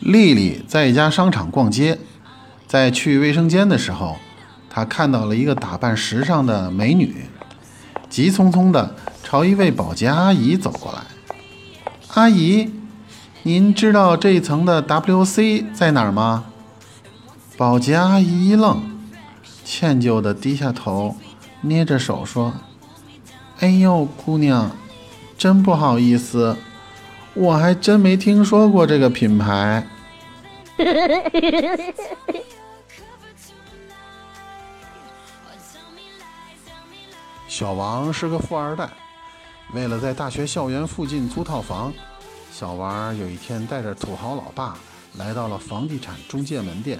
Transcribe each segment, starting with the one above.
丽丽在一家商场逛街，在去卫生间的时候，她看到了一个打扮时尚的美女，急匆匆地朝一位保洁阿姨走过来。阿姨，您知道这一层的 WC 在哪儿吗？保洁阿姨一愣，歉疚地低下头，捏着手说：“哎呦，姑娘，真不好意思。”我还真没听说过这个品牌。小王是个富二代，为了在大学校园附近租套房，小王有一天带着土豪老爸来到了房地产中介门店，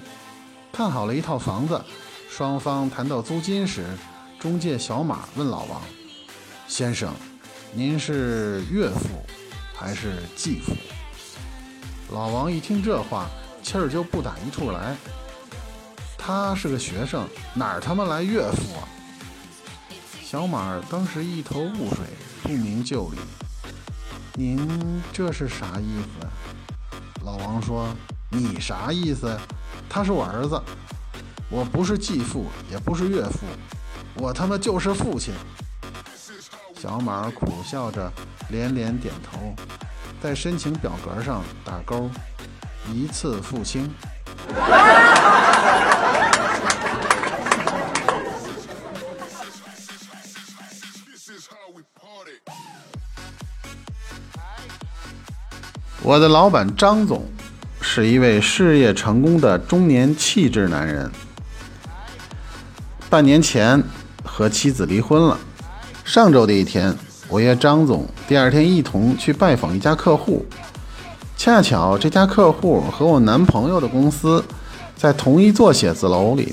看好了一套房子。双方谈到租金时，中介小马问老王：“先生，您是岳父？”还是继父。老王一听这话，气儿就不打一处来。他是个学生，哪儿他妈来岳父啊？小马当时一头雾水，不明就里。您这是啥意思？老王说：“你啥意思？他是我儿子，我不是继父，也不是岳父，我他妈就是父亲。”小马苦笑着，连连点头，在申请表格上打勾，一次付清。我的老板张总是一位事业成功的中年气质男人，半年前和妻子离婚了。上周的一天，我约张总第二天一同去拜访一家客户，恰巧这家客户和我男朋友的公司在同一座写字楼里，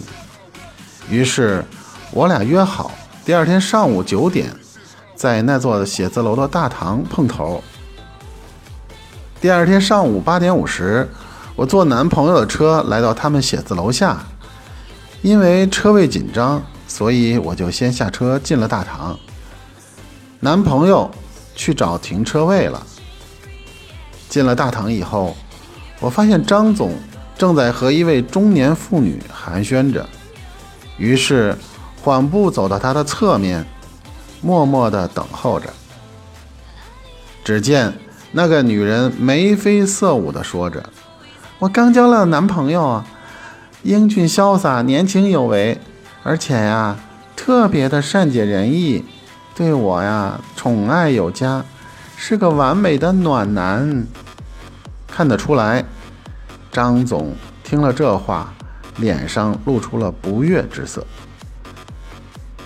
于是我俩约好第二天上午九点在那座写字楼的大堂碰头。第二天上午八点五十，我坐男朋友的车来到他们写字楼下，因为车位紧张，所以我就先下车进了大堂。男朋友去找停车位了。进了大堂以后，我发现张总正在和一位中年妇女寒暄着，于是缓步走到他的侧面，默默地等候着。只见那个女人眉飞色舞地说着：“我刚交了男朋友啊，英俊潇洒，年轻有为，而且呀，特别的善解人意。”对我呀，宠爱有加，是个完美的暖男。看得出来，张总听了这话，脸上露出了不悦之色。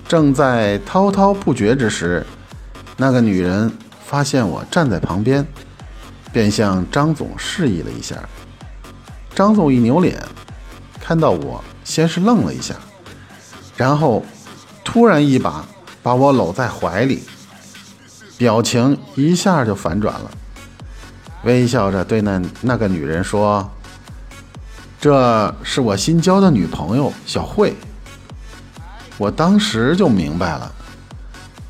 正在滔滔不绝之时，那个女人发现我站在旁边，便向张总示意了一下。张总一扭脸，看到我，先是愣了一下，然后突然一把。把我搂在怀里，表情一下就反转了，微笑着对那那个女人说：“这是我新交的女朋友小慧。”我当时就明白了，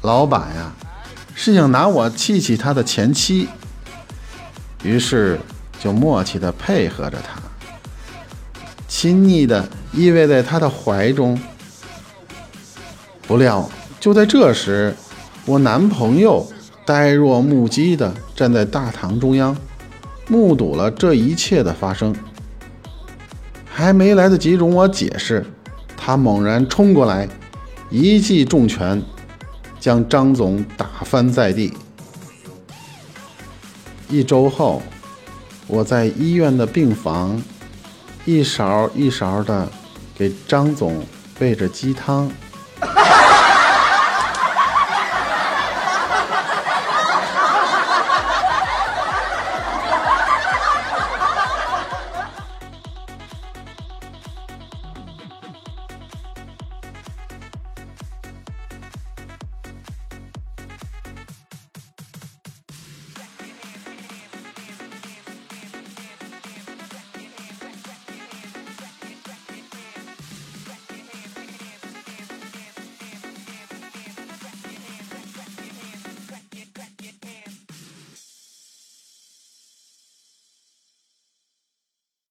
老板呀是想拿我气气他的前妻，于是就默契的配合着他，亲昵的依偎在他的怀中，不料。就在这时，我男朋友呆若木鸡地站在大堂中央，目睹了这一切的发生。还没来得及容我解释，他猛然冲过来，一记重拳将张总打翻在地。一周后，我在医院的病房，一勺一勺地给张总喂着鸡汤。